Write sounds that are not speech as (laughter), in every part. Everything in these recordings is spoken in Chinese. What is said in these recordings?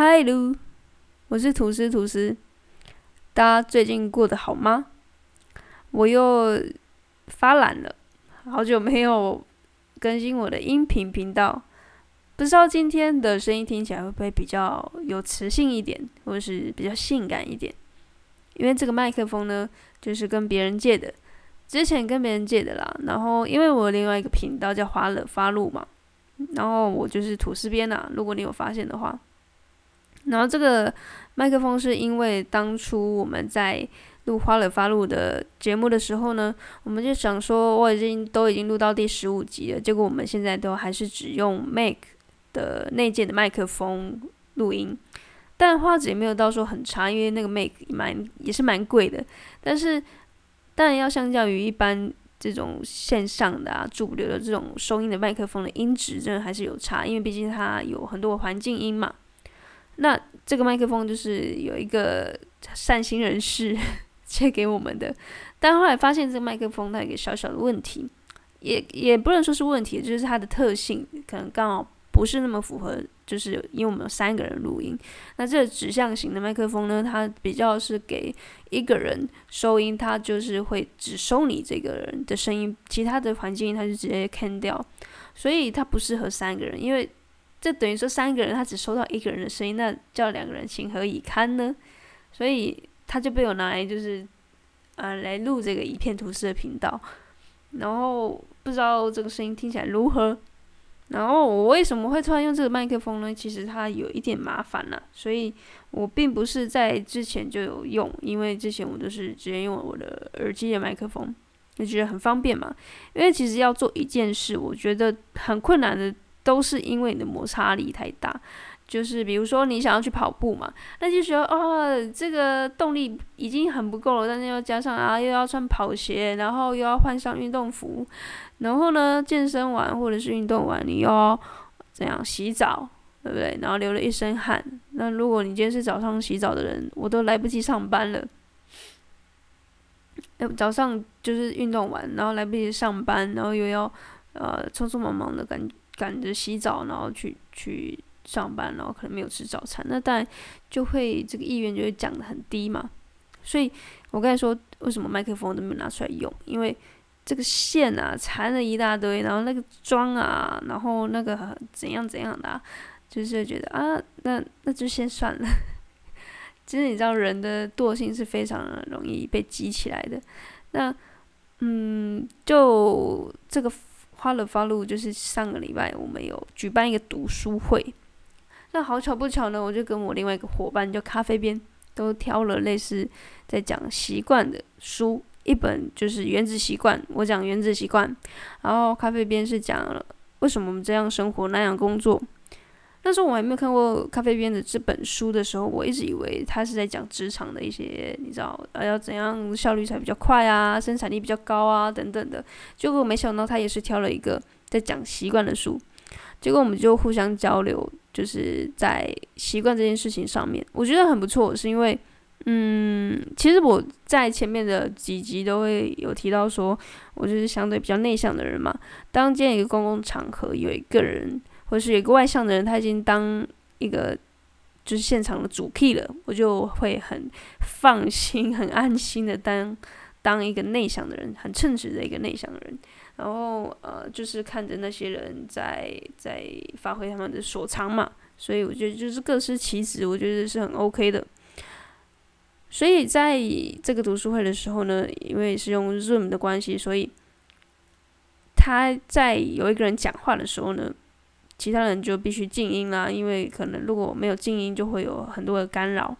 嗨，喽，我是吐司吐司。大家最近过得好吗？我又发懒了，好久没有更新我的音频频道，不知道今天的声音听起来会不会比较有磁性一点，或者是比较性感一点？因为这个麦克风呢，就是跟别人借的，之前跟别人借的啦。然后因为我另外一个频道叫华乐发露嘛，然后我就是吐司边呐。如果你有发现的话，然后这个麦克风是因为当初我们在录花乐发露的节目的时候呢，我们就想说我已经都已经录到第十五集了，结果我们现在都还是只用 Mac 的内建的麦克风录音。但画质也没有到说很差，因为那个 Make 蛮也是蛮贵的。但是当然要相较于一般这种线上的啊主流的这种收音的麦克风的音质，真的还是有差，因为毕竟它有很多环境音嘛。那这个麦克风就是有一个善心人士 (laughs) 借给我们的，但后来发现这个麦克风它有一个小小的问题，也也不能说是问题，就是它的特性可能刚好不是那么符合。就是因为我们有三个人录音，那这个指向型的麦克风呢，它比较是给一个人收音，它就是会只收你这个人的声音，其他的环境它就直接 can 掉，所以它不适合三个人，因为这等于说三个人他只收到一个人的声音，那叫两个人情何以堪呢？所以他就被我拿来就是呃来录这个一片图示的频道，然后不知道这个声音听起来如何。然后我为什么会突然用这个麦克风呢？其实它有一点麻烦了，所以我并不是在之前就有用，因为之前我都是直接用我的耳机的麦克风，就觉得很方便嘛。因为其实要做一件事，我觉得很困难的，都是因为你的摩擦力太大。就是比如说你想要去跑步嘛，那就觉得哦，这个动力已经很不够了，但是又加上啊，又要穿跑鞋，然后又要换上运动服，然后呢，健身完或者是运动完，你又要怎样洗澡，对不对？然后流了一身汗。那如果你今天是早上洗澡的人，我都来不及上班了。早上就是运动完，然后来不及上班，然后又要呃匆匆忙忙的感觉赶着洗澡，然后去去。上班，然后可能没有吃早餐，那当然就会这个意愿就会降得很低嘛。所以我刚才说，为什么麦克风都没有拿出来用？因为这个线啊缠了一大堆，然后那个妆啊，然后那个怎样怎样的，就是觉得啊，那那就先算了。(laughs) 其实你知道，人的惰性是非常容易被激起来的。那嗯，就这个花了发路，就是上个礼拜我们有举办一个读书会。那好巧不巧呢，我就跟我另外一个伙伴叫咖啡边，都挑了类似在讲习惯的书，一本就是《原子习惯》，我讲《原子习惯》，然后咖啡边是讲了为什么我们这样生活那样工作。但是我还没有看过咖啡边的这本书的时候，我一直以为他是在讲职场的一些，你知道，呃，要怎样效率才比较快啊，生产力比较高啊等等的。结果没想到他也是挑了一个在讲习惯的书。结果我们就互相交流，就是在习惯这件事情上面，我觉得很不错。是因为，嗯，其实我在前面的几集都会有提到说，我就是相对比较内向的人嘛。当今一个公共场合有一个人，或是有一个外向的人，他已经当一个就是现场的主 key 了，我就会很放心、很安心的当当一个内向的人，很称职的一个内向的人。然后呃，就是看着那些人在在发挥他们的所长嘛，所以我觉得就是各司其职，我觉得是很 OK 的。所以在这个读书会的时候呢，因为是用 Zoom 的关系，所以他在有一个人讲话的时候呢，其他人就必须静音啦，因为可能如果没有静音，就会有很多的干扰。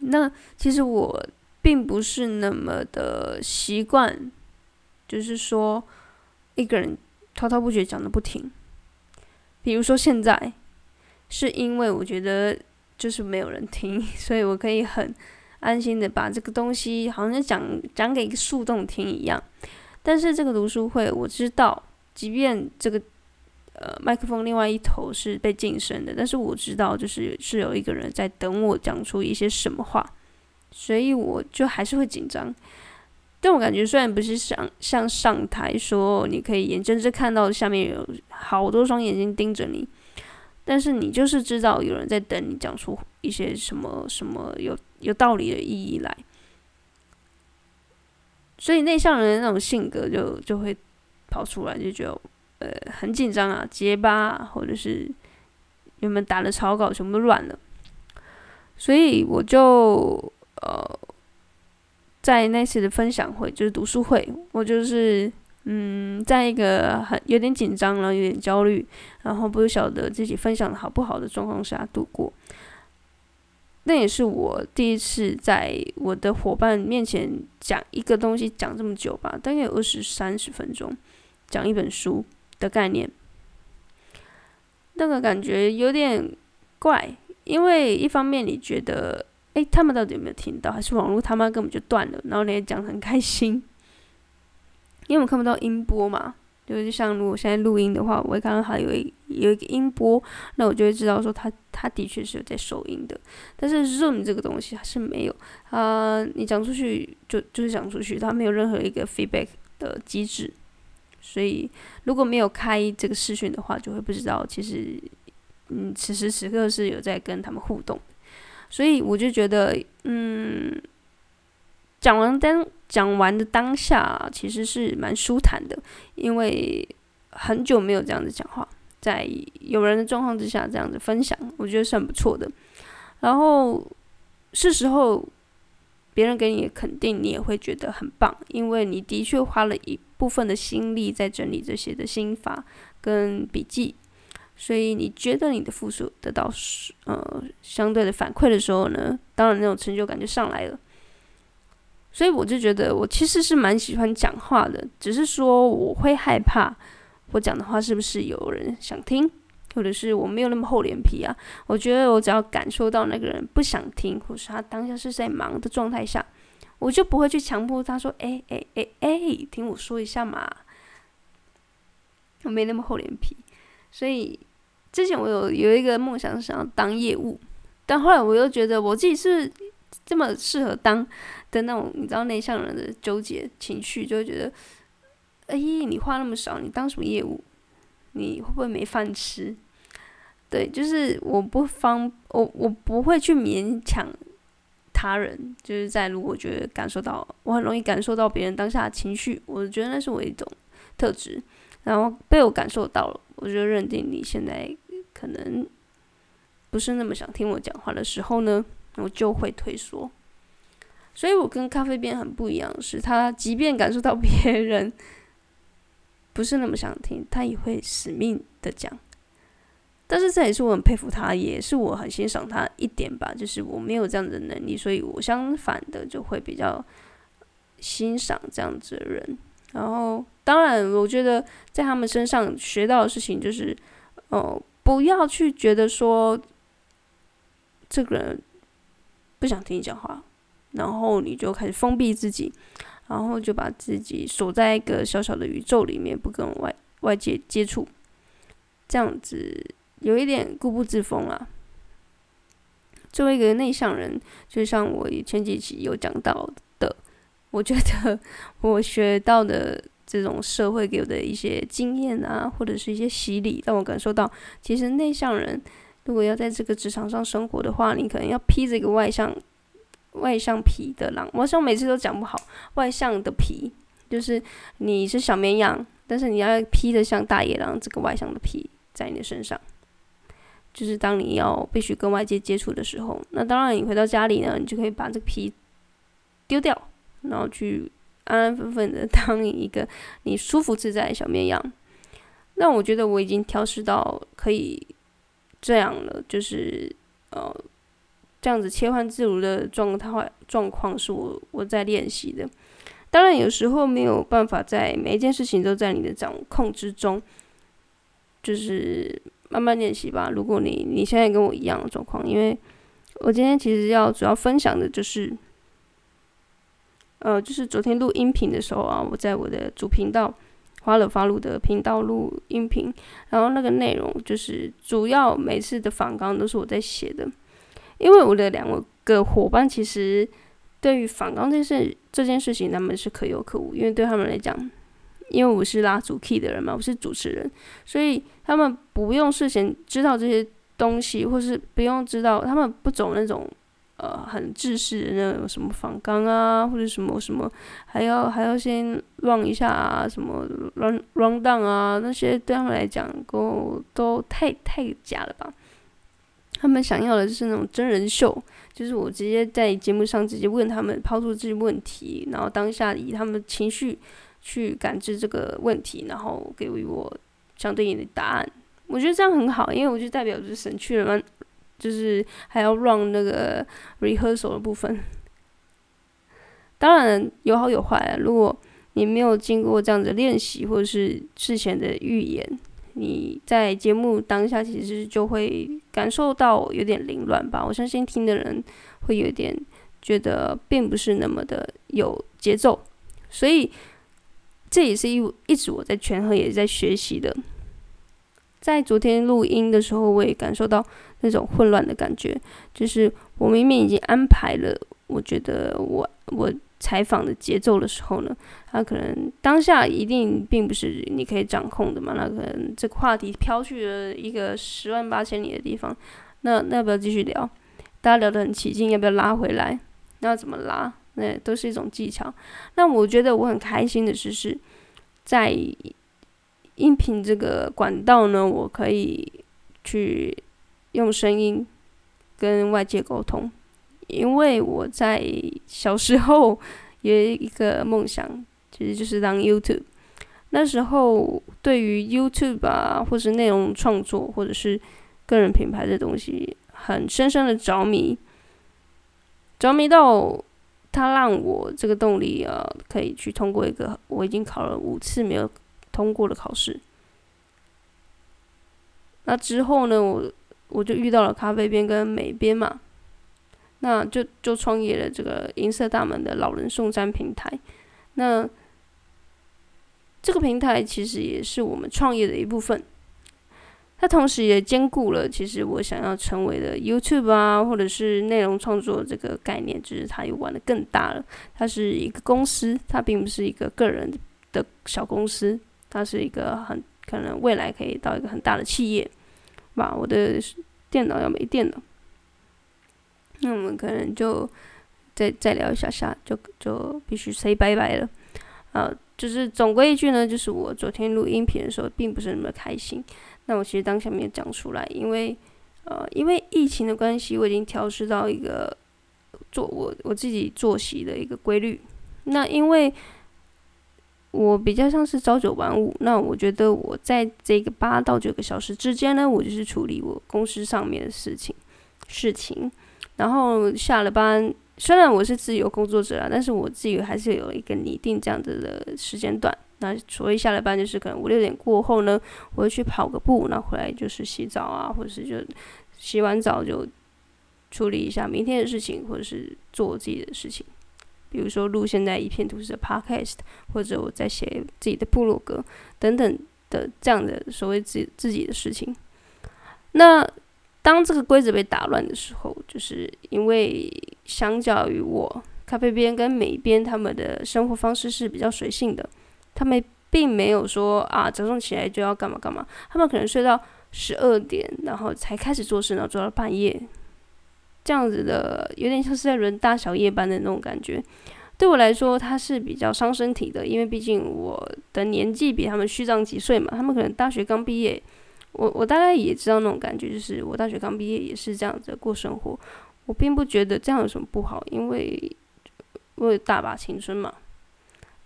那其实我并不是那么的习惯。就是说，一个人滔滔不绝讲的不停。比如说现在，是因为我觉得就是没有人听，(laughs) 所以我可以很安心的把这个东西好像讲讲给树洞听一样。但是这个读书会，我知道，即便这个呃麦克风另外一头是被晋升的，但是我知道就是是有一个人在等我讲出一些什么话，所以我就还是会紧张。但我感觉，虽然不是像像上台说，你可以眼睁睁看到下面有好多双眼睛盯着你，但是你就是知道有人在等你讲出一些什么什么有有道理的意义来，所以内向人的那种性格就就会跑出来，就觉得呃很紧张啊，结巴，或者是原本打的草稿全部乱了，所以我就呃在那次的分享会，就是读书会，我就是。嗯，在一个很有点紧张，然后有点焦虑，然后不晓得自己分享的好不好的状况下度过。那也是我第一次在我的伙伴面前讲一个东西讲这么久吧，大概有二十三十分钟，讲一本书的概念。那个感觉有点怪，因为一方面你觉得，哎，他们到底有没有听到？还是网络他妈根本就断了？然后你也讲很开心。因为我看不到音波嘛，就是像如果现在录音的话，我会看到它有一有一个音波，那我就会知道说它它的确是有在收音的。但是 Zoom 这个东西它是没有，啊，你讲出去就就是讲出去，它没有任何一个 feedback 的机制，所以如果没有开这个视讯的话，就会不知道其实嗯此时此刻是有在跟他们互动，所以我就觉得嗯。讲完当讲完的当下，其实是蛮舒坦的，因为很久没有这样子讲话，在有人的状况之下这样子分享，我觉得是很不错的。然后是时候别人给你肯定，你也会觉得很棒，因为你的确花了一部分的心力在整理这些的心法跟笔记，所以你觉得你的复述得到呃相对的反馈的时候呢，当然那种成就感就上来了。所以我就觉得，我其实是蛮喜欢讲话的，只是说我会害怕我讲的话是不是有人想听，或者是我没有那么厚脸皮啊。我觉得我只要感受到那个人不想听，或是他当下是在忙的状态下，我就不会去强迫他说：“哎哎哎哎，听我说一下嘛。”我没那么厚脸皮，所以之前我有有一个梦想是想要当业务，但后来我又觉得我自己是。这么适合当的那种，你知道内向人的纠结情绪，就会觉得，哎，你话那么少，你当什么业务？你会不会没饭吃？对，就是我不方，我我不会去勉强他人，就是在如果觉得感受到，我很容易感受到别人当下的情绪，我觉得那是我一种特质，然后被我感受到了，我就认定你现在可能不是那么想听我讲话的时候呢。我就会退缩，所以我跟咖啡边很不一样，是他即便感受到别人不是那么想听，他也会死命的讲。但是这也是我很佩服他，也是我很欣赏他一点吧，就是我没有这样的能力，所以我相反的就会比较欣赏这样子的人。然后，当然，我觉得在他们身上学到的事情就是，哦，不要去觉得说这个人。不想听你讲话，然后你就开始封闭自己，然后就把自己锁在一个小小的宇宙里面，不跟外外界接触，这样子有一点固步自封了。作为一个内向人，就像我前几期有讲到的，我觉得 (laughs) 我学到的这种社会给我的一些经验啊，或者是一些洗礼，让我感受到，其实内向人。如果要在这个职场上生活的话，你可能要披着一个外向、外向皮的狼。我想每次都讲不好，外向的皮就是你是小绵羊，但是你要披着像大野狼这个外向的皮在你的身上。就是当你要必须跟外界接触的时候，那当然你回到家里呢，你就可以把这个皮丢掉，然后去安安分分的 (laughs) 当一个你舒服自在的小绵羊。那我觉得我已经调试到可以。这样了，就是呃，这样子切换自如的状态状况是我我在练习的。当然，有时候没有办法在每一件事情都在你的掌控之中，就是慢慢练习吧。如果你你现在跟我一样的状况，因为我今天其实要主要分享的就是，呃，就是昨天录音频的时候啊，我在我的主频道。花了发录的频道录音频，然后那个内容就是主要每次的访纲都是我在写的，因为我的两个伙伴其实对于访纲这件事这件事情他们是可有可无，因为对他们来讲，因为我是拉主 key 的人嘛，我是主持人，所以他们不用事先知道这些东西，或是不用知道，他们不走那种呃很制式的那种什么仿钢啊，或者什么什么，还要还要先 run 一下啊，什么 run run down 啊，那些对他们来讲都都太太假了吧？他们想要的就是那种真人秀，就是我直接在节目上直接问他们，抛出这些问题，然后当下以他们情绪去感知这个问题，然后给予我相对应的答案。我觉得这样很好，因为我就代表就是省去了，就是还要 run 那个 rehearsal 的部分。当然有好有坏，如果你没有经过这样的练习，或者是事前的预演。你在节目当下其实就会感受到有点凌乱吧？我相信听的人会有点觉得并不是那么的有节奏，所以这也是一一直我在权衡也在学习的。在昨天录音的时候，我也感受到那种混乱的感觉，就是我明明已经安排了，我觉得我我。采访的节奏的时候呢，他可能当下一定并不是你可以掌控的嘛。那可能这个话题飘去了一个十万八千里的地方，那那要不要继续聊？大家聊得很起劲，要不要拉回来？那要怎么拉？那都是一种技巧。那我觉得我很开心的是，是在音频这个管道呢，我可以去用声音跟外界沟通。因为我在小时候有一个梦想，其实就是当 YouTube。那时候对于 YouTube 啊，或是内容创作，或者是个人品牌的东西，很深深的着迷，着迷到它让我这个动力啊，可以去通过一个我已经考了五次没有通过的考试。那之后呢，我我就遇到了咖啡边跟美编嘛。那就就创业了这个银色大门的老人送餐平台，那这个平台其实也是我们创业的一部分，它同时也兼顾了其实我想要成为的 YouTube 啊，或者是内容创作这个概念，只是它又玩的更大了。它是一个公司，它并不是一个个人的小公司，它是一个很可能未来可以到一个很大的企业。吧，我的电脑要没电了。那我们可能就再再聊一下下，就就必须 say 拜拜了。啊，就是总归一句呢，就是我昨天录音频的时候，并不是那么开心。那我其实当下没有讲出来，因为呃，因为疫情的关系，我已经调试到一个做我我自己作息的一个规律。那因为我比较像是朝九晚五，那我觉得我在这个八到九个小时之间呢，我就是处理我公司上面的事情事情。然后下了班，虽然我是自由工作者啊，但是我自己还是有一个拟定这样子的时间段。那所以下了班就是可能五六点过后呢，我会去跑个步，然后回来就是洗澡啊，或者是就洗完澡就处理一下明天的事情，或者是做自己的事情，比如说录现在一片都市的 podcast，或者我在写自己的部落格等等的这样的所谓自自己的事情。那。当这个规则被打乱的时候，就是因为相较于我咖啡边跟美边他们的生活方式是比较随性的，他们并没有说啊早上起来就要干嘛干嘛，他们可能睡到十二点，然后才开始做事，然后做到半夜，这样子的有点像是在轮大小夜班的那种感觉。对我来说，它是比较伤身体的，因为毕竟我的年纪比他们虚长几岁嘛，他们可能大学刚毕业。我我大概也知道那种感觉，就是我大学刚毕业也是这样子过生活。我并不觉得这样有什么不好，因为我有大把青春嘛。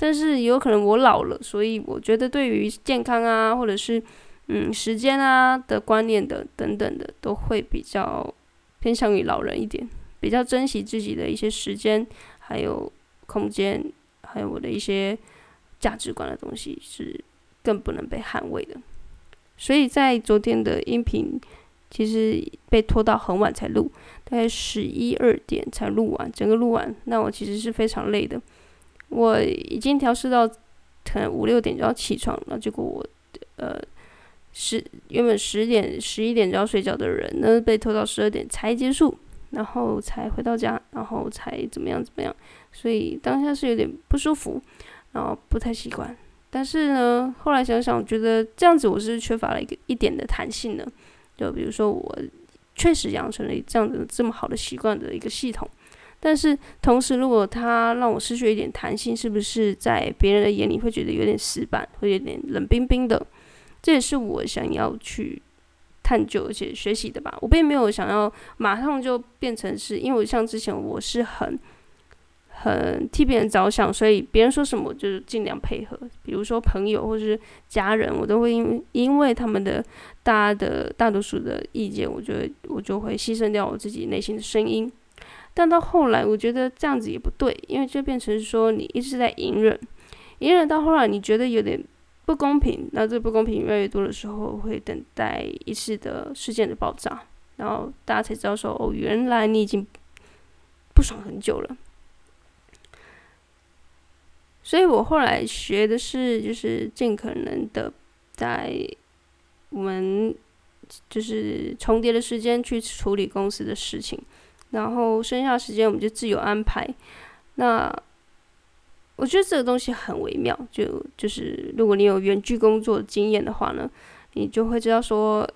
但是有可能我老了，所以我觉得对于健康啊，或者是嗯时间啊的观念的等等的，都会比较偏向于老人一点，比较珍惜自己的一些时间，还有空间，还有我的一些价值观的东西，是更不能被捍卫的。所以在昨天的音频，其实被拖到很晚才录，大概十一二点才录完，整个录完，那我其实是非常累的。我已经调试到可能五六点就要起床了，结果我呃十原本十点十一点就要睡觉的人呢，被拖到十二点才结束，然后才回到家，然后才怎么样怎么样，所以当下是有点不舒服，然后不太习惯。但是呢，后来想想，觉得这样子我是缺乏了一个一点的弹性的。就比如说，我确实养成了这样子这么好的习惯的一个系统。但是同时，如果他让我失去一点弹性，是不是在别人的眼里会觉得有点死板，会有点冷冰冰的？这也是我想要去探究而且学习的吧。我并没有想要马上就变成是，因为我像之前我是很很替别人着想，所以别人说什么我就尽量配合。比如说朋友或者是家人，我都会因因为他们的大的大多数的意见，我觉得我就会牺牲掉我自己内心的声音。但到后来，我觉得这样子也不对，因为就变成说你一直在隐忍，隐忍到后来你觉得有点不公平，那这不公平越来越多的时候，会等待一次的事件的爆炸，然后大家才知道说哦，原来你已经不爽很久了。所以我后来学的是，就是尽可能的在我们就是重叠的时间去处理公司的事情。然后剩下时间我们就自由安排。那我觉得这个东西很微妙，就就是如果你有远距工作经验的话呢，你就会知道说，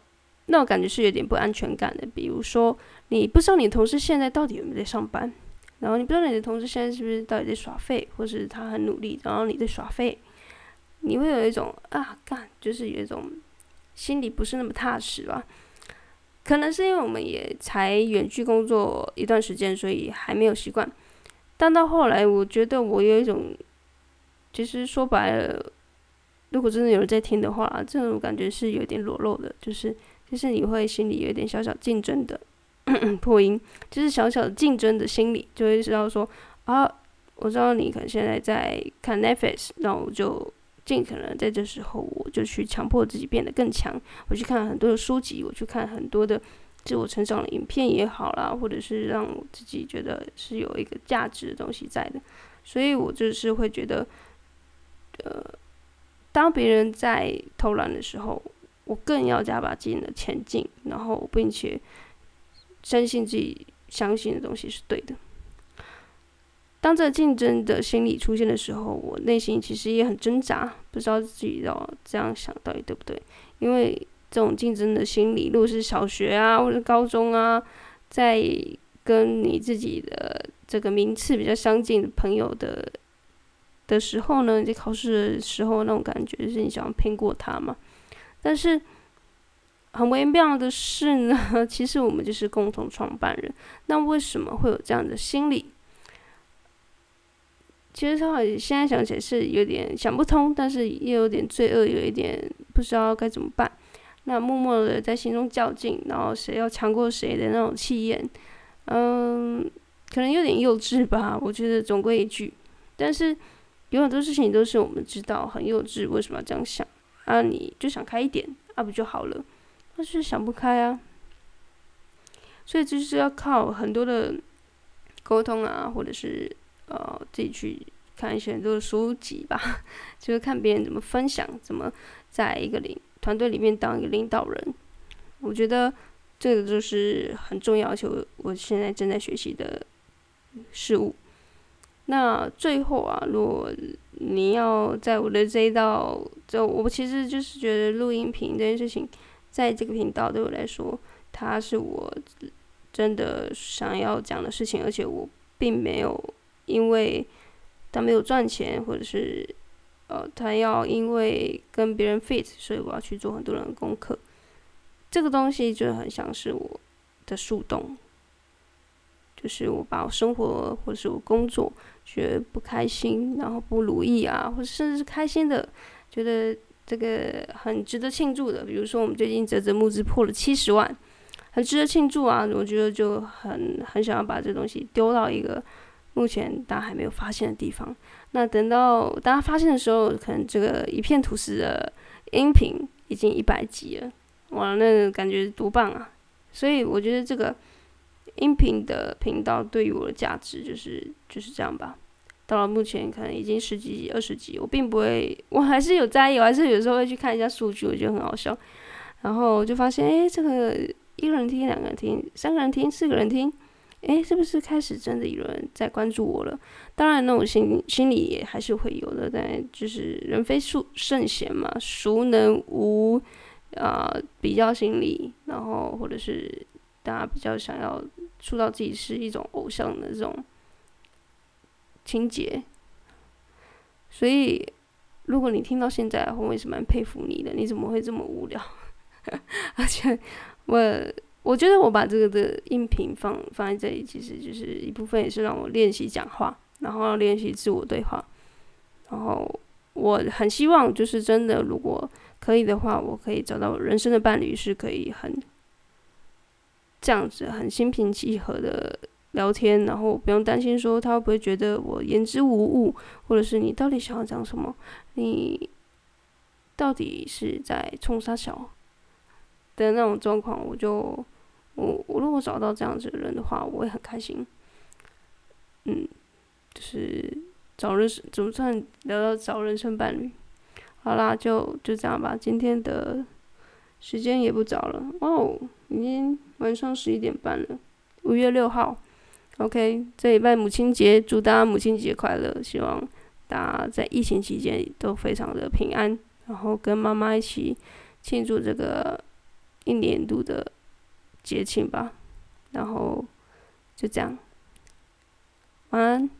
那种感觉是有点不安全感的。比如说，你不知道你同事现在到底有没有在上班，然后你不知道你的同事现在是不是到底在耍废，或是他很努力，然后你在耍废，你会有一种啊干，就是有一种心里不是那么踏实吧。可能是因为我们也才远距工作一段时间，所以还没有习惯。但到后来，我觉得我有一种，其实说白了，如果真的有人在听的话，这种感觉是有点裸露的，就是就是你会心里有一点小小竞争的 (coughs) 破音，就是小小的竞争的心理，就会知道说啊，我知道你可能现在在看 Netflix，那我就。尽可能在这时候，我就去强迫自己变得更强。我去看很多的书籍，我去看很多的自我成长的影片也好啦，或者是让我自己觉得是有一个价值的东西在的。所以我就是会觉得，呃，当别人在偷懒的时候，我更要加把劲的前进，然后并且相信自己相信的东西是对的。当这竞争的心理出现的时候，我内心其实也很挣扎，不知道自己要这样想到底对不对？因为这种竞争的心理，如果是小学啊或者高中啊，在跟你自己的这个名次比较相近的朋友的的时候呢，在考试的时候那种感觉就是你想要拼过他嘛？但是很微妙的是呢，(laughs) 其实我们就是共同创办人，那为什么会有这样的心理？其实他现在想起来是有点想不通，但是又有点罪恶，有一点不知道该怎么办。那默默的在心中较劲，然后谁要强过谁的那种气焰，嗯，可能有点幼稚吧。我觉得总归一句，但是有很多事情都是我们知道很幼稚，为什么要这样想啊？你就想开一点，啊不就好了？但是想不开啊，所以就是要靠很多的沟通啊，或者是。呃，自己去看一些很多的书籍吧，(laughs) 就是看别人怎么分享，怎么在一个领团队里面当一个领导人。我觉得这个就是很重要，而且我我现在正在学习的事物。那最后啊，如果你要在我的这一道，就我其实就是觉得录音频这件事情，在这个频道对我来说，它是我真的想要讲的事情，而且我并没有。因为他没有赚钱，或者是呃，他要因为跟别人 fit，所以我要去做很多人的功课。这个东西就很像是我的树洞，就是我把我生活或者是我工作觉得不开心，然后不如意啊，或者甚至是开心的，觉得这个很值得庆祝的。比如说我们最近泽泽募资破了七十万，很值得庆祝啊！我觉得就很很想要把这东西丢到一个。目前大家还没有发现的地方，那等到大家发现的时候，可能这个一片吐司的音频已经一百集了，哇，那感觉多棒啊！所以我觉得这个音频的频道对于我的价值就是就是这样吧。到了目前可能已经十几集、二十集，我并不会，我还是有在意，我还是有时候会去看一下数据，我觉得很好笑。然后就发现，哎，这个一个人听、两个人听、三个人听、四个人听。诶，是不是开始真的有人在关注我了？当然，那种心心里也还是会有的，但就是人非圣圣贤嘛，孰能无啊比较心理？然后或者是大家比较想要塑造自己是一种偶像的这种情节。所以，如果你听到现在，我也是蛮佩服你的。你怎么会这么无聊？(laughs) 而且，我我觉得我把这个的音频放放在这里，其实就是一部分也是让我练习讲话，然后练习自我对话。然后，我很希望就是真的，如果可以的话，我可以找到人生的伴侣，是可以很这样子，很心平气和的聊天，然后不用担心说他会不会觉得我言之无物，或者是你到底想要讲什么，你到底是在冲啥小的那种状况，我就。我我如果找到这样子的人的话，我会很开心。嗯，就是找人生，总算聊到找人生伴侣？好啦，就就这样吧。今天的时间也不早了哦，已经晚上十一点半了。五月六号，OK，这礼拜母亲节，祝大家母亲节快乐！希望大家在疫情期间都非常的平安，然后跟妈妈一起庆祝这个一年度的。节庆吧，然后就这样，晚安。